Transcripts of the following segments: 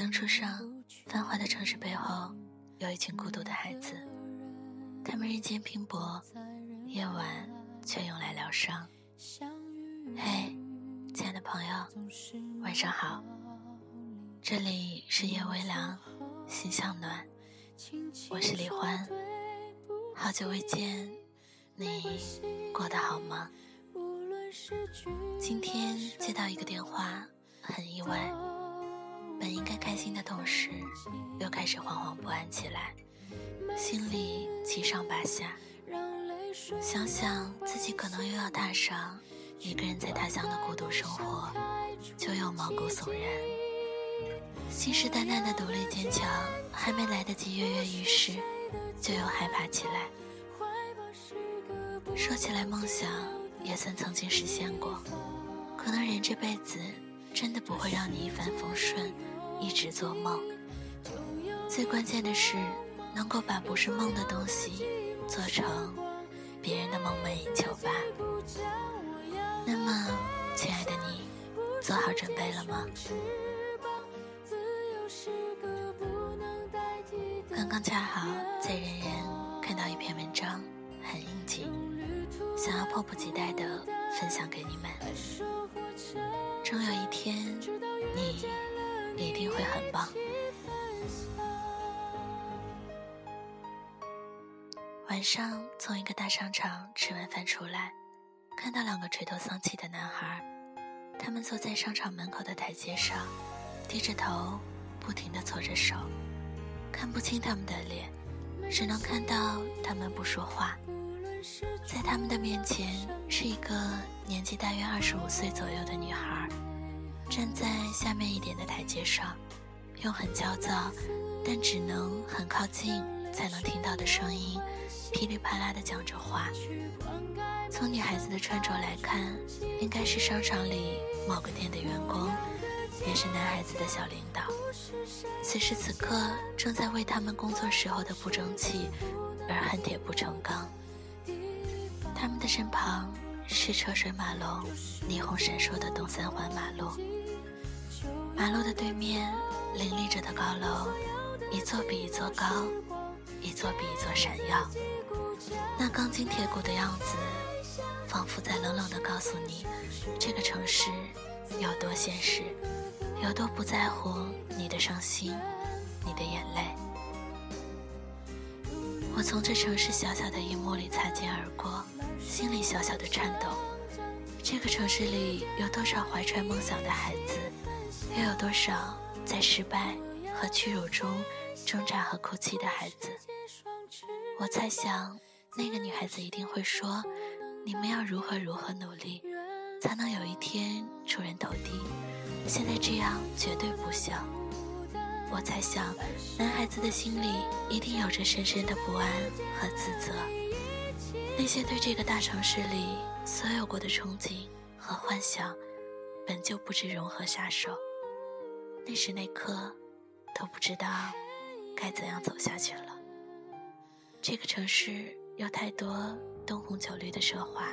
灯初上，繁华的城市背后，有一群孤独的孩子。他们日间拼搏，夜晚却用来疗伤。嘿，亲爱的朋友，晚上好。这里是夜微凉，心向暖。我是李欢，好久未见，你过得好吗？今天接到一个电话，很意外。本应该开心的同时，又开始惶惶不安起来，心里七上八下。想想自己可能又要踏上一个人在他乡的孤独生活，就又毛骨悚然。信誓旦旦的独立坚强，还没来得及跃跃欲试，就又害怕起来。说起来，梦想也算曾经实现过，可能人这辈子真的不会让你一帆风顺，一直做梦。最关键的是，能够把不是梦的东西做成别人的梦寐以求吧。那么，亲爱的你，做好准备了吗？刚刚恰好在人人看到一篇文章，很应景，想要迫不及待的分享给你们。终有一天，你一定会很棒。晚上从一个大商场吃完饭出来，看到两个垂头丧气的男孩，他们坐在商场门口的台阶上，低着头，不停地搓着手。看不清他们的脸，只能看到他们不说话。在他们的面前是一个年纪大约二十五岁左右的女孩，站在下面一点的台阶上，用很焦躁，但只能很靠近才能听到的声音，噼里啪啦地讲着话。从女孩子的穿着来看，应该是商场里某个店的员工。也是男孩子的小领导，此时此刻正在为他们工作时候的不争气而恨铁不成钢。他们的身旁是车水马龙、霓虹闪烁的东三环马路，马路的对面林立着的高楼，一座比一座高，一座比一座闪耀。那钢筋铁骨的样子，仿佛在冷冷地告诉你，这个城市有多现实。有多不在乎你的伤心，你的眼泪？我从这城市小小的一幕里擦肩而过，心里小小的颤抖。这个城市里有多少怀揣梦想的孩子，又有多少在失败和屈辱中挣扎和哭泣的孩子？我猜想，那个女孩子一定会说：“你们要如何如何努力，才能有一天出人头地。”现在这样绝对不行。我猜想，男孩子的心里一定有着深深的不安和自责。那些对这个大城市里所有过的憧憬和幻想，本就不知如何下手。那时那刻，都不知道该怎样走下去了。这个城市有太多灯红酒绿的奢华，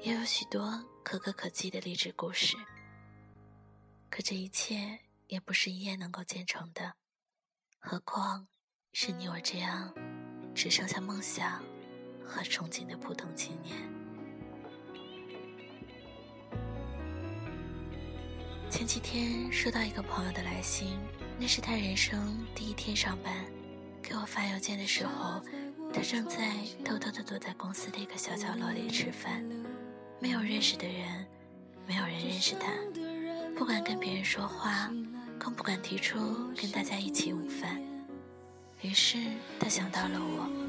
也有许多可歌可泣的励志故事。可这一切也不是一夜能够建成的，何况是你我这样只剩下梦想和憧憬的普通青年。前几天收到一个朋友的来信，那是他人生第一天上班，给我发邮件的时候，他正在偷偷的躲在公司的一个小角落里吃饭，没有认识的人，没有人认识他。不敢跟别人说话，更不敢提出跟大家一起午饭。于是他想到了我，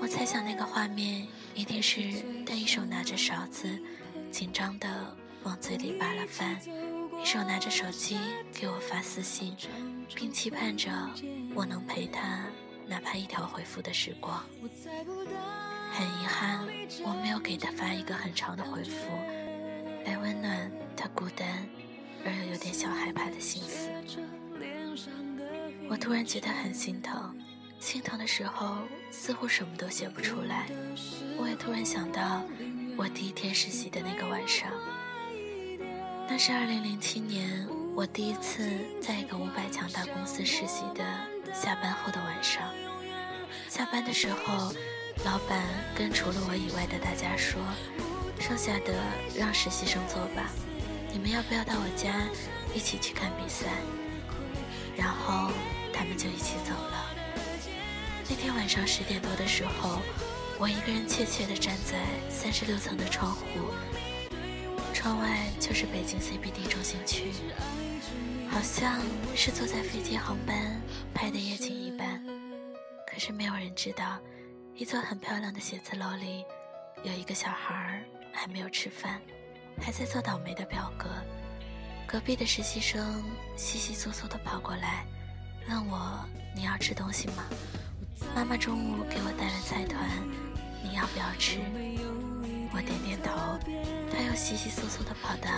我猜想那个画面一定是他一手拿着勺子，紧张的往嘴里扒了饭，一手拿着手机给我发私信，并期盼着我能陪他哪怕一条回复的时光。很遗憾，我没有给他发一个很长的回复，来温暖他孤单。而又有点小害怕的心思，我突然觉得很心疼。心疼的时候，似乎什么都写不出来。我也突然想到，我第一天实习的那个晚上，那是二零零七年我第一次在一个五百强大公司实习的下班后的晚上，下班的时候，老板跟除了我以外的大家说：“剩下的让实习生做吧，你们要不要到我家一起去看比赛？”然后他们就一起走了。那天晚上十点多的时候，我一个人怯怯地站在三十六层的窗户。窗外就是北京 CBD 中心区，好像是坐在飞机航班拍的夜景一般。可是没有人知道，一座很漂亮的写字楼里，有一个小孩还没有吃饭，还在做倒霉的表格。隔壁的实习生稀稀疏疏地跑过来，问我：“你要吃东西吗？妈妈中午给我带了菜团，你要不要吃？”我点点头，他又稀稀疏疏地跑到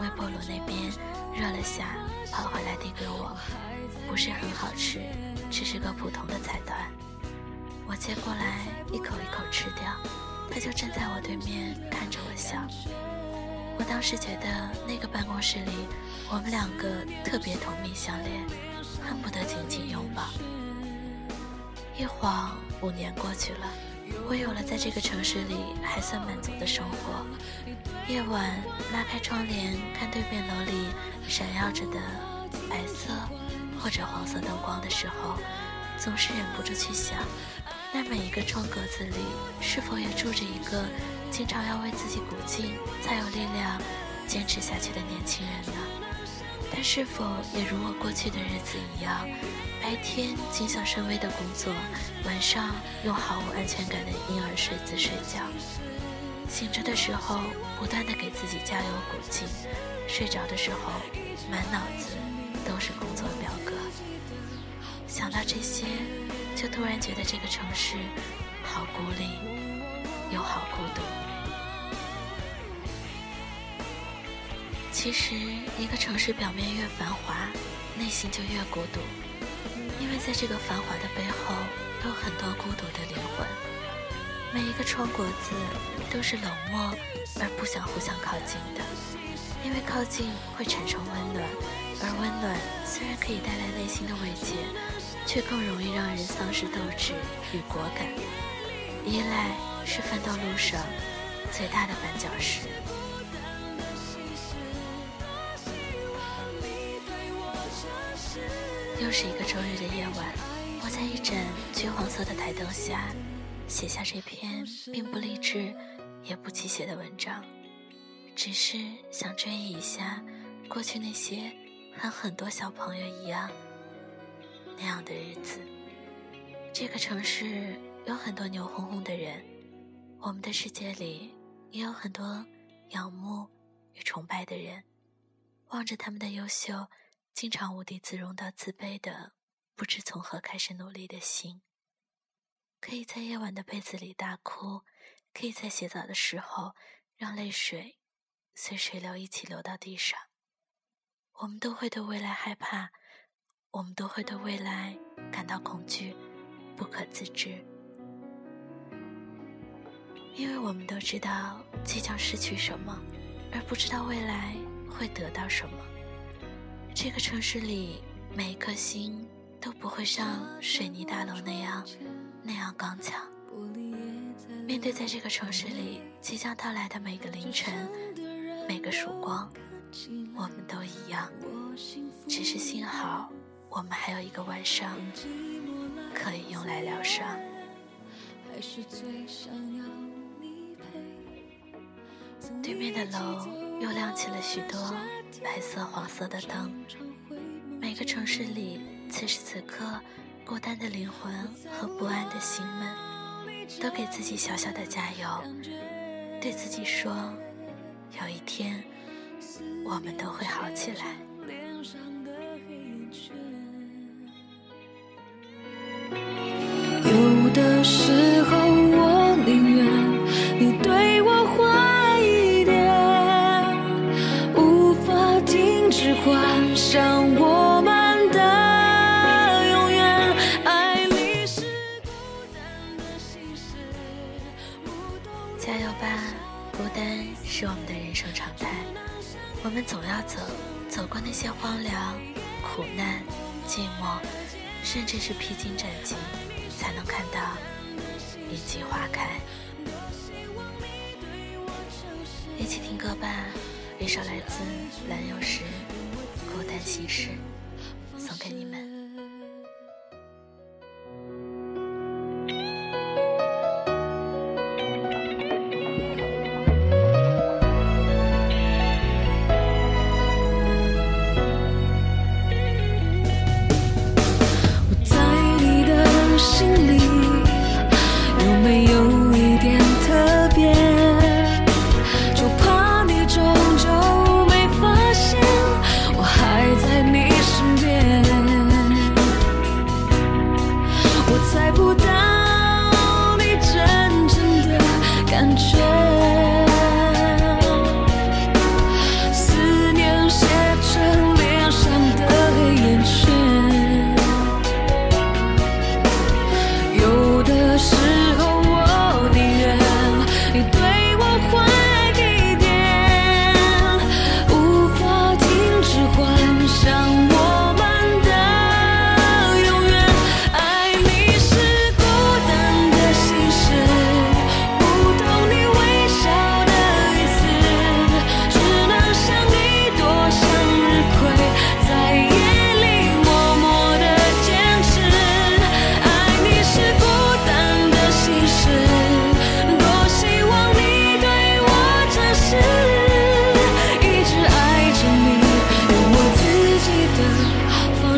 微波炉那边热了下，跑回来递给我，不是很好吃，只是个普通的菜团。我接过来一口一口吃掉，他就站在我对面看着我笑。我当时觉得那个办公室里我们两个特别同命相恋，恨不得紧紧拥抱。一晃五年过去了。我有了在这个城市里还算满足的生活。夜晚拉开窗帘，看对面楼里闪耀着的白色或者黄色灯光的时候，总是忍不住去想：那每一个窗格子里，是否也住着一个经常要为自己鼓劲，才有力量坚持下去的年轻人呢？他是否也如我过去的日子一样？白天谨小慎微的工作，晚上用毫无安全感的婴儿睡姿睡觉。醒着的时候，不断的给自己加油鼓劲；睡着的时候，满脑子都是工作表格。想到这些，就突然觉得这个城市好孤立，又好孤独。其实，一个城市表面越繁华，内心就越孤独。因为在这个繁华的背后，有很多孤独的灵魂。每一个窗国子都是冷漠而不想互相靠近的，因为靠近会产生温暖，而温暖虽然可以带来内心的慰藉，却更容易让人丧失斗志与果敢。依赖是奋斗路上最大的绊脚石。又是一个周日的夜晚，我在一盏橘黄色的台灯下，写下这篇并不励志，也不鸡血的文章，只是想追忆一下过去那些和很多小朋友一样那样的日子。这个城市有很多牛哄哄的人，我们的世界里也有很多仰慕与崇拜的人，望着他们的优秀。经常无地自容到自卑的，不知从何开始努力的心，可以在夜晚的被子里大哭，可以在洗澡的时候让泪水随水流一起流到地上。我们都会对未来害怕，我们都会对未来感到恐惧，不可自知，因为我们都知道即将失去什么，而不知道未来会得到什么。这个城市里，每一颗心都不会像水泥大楼那样那样刚强。面对在这个城市里即将到来的每个凌晨、每个曙光，我们都一样。只是幸好，我们还有一个晚上可以用来疗伤。对面的楼又亮起了许多。白色、黄色的灯，每个城市里，此时此刻，孤单的灵魂和不安的心们，都给自己小小的加油，对自己说：有一天，我们都会好起来。走走过那些荒凉、苦难、寂寞，甚至是披荆斩棘，才能看到一季花开。一起听歌吧，一首来自蓝又时《孤单心事》，送给你们。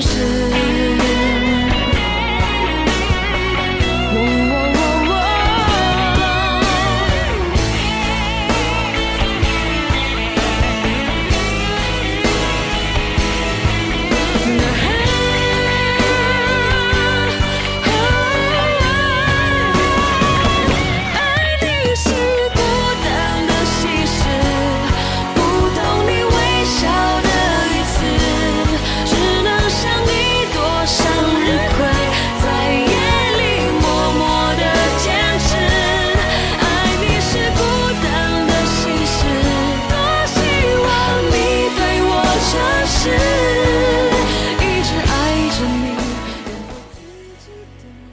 是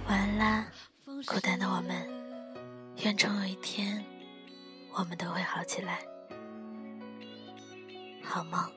晚安啦孤单的我们，愿终有一天，我们都会好起来。好梦。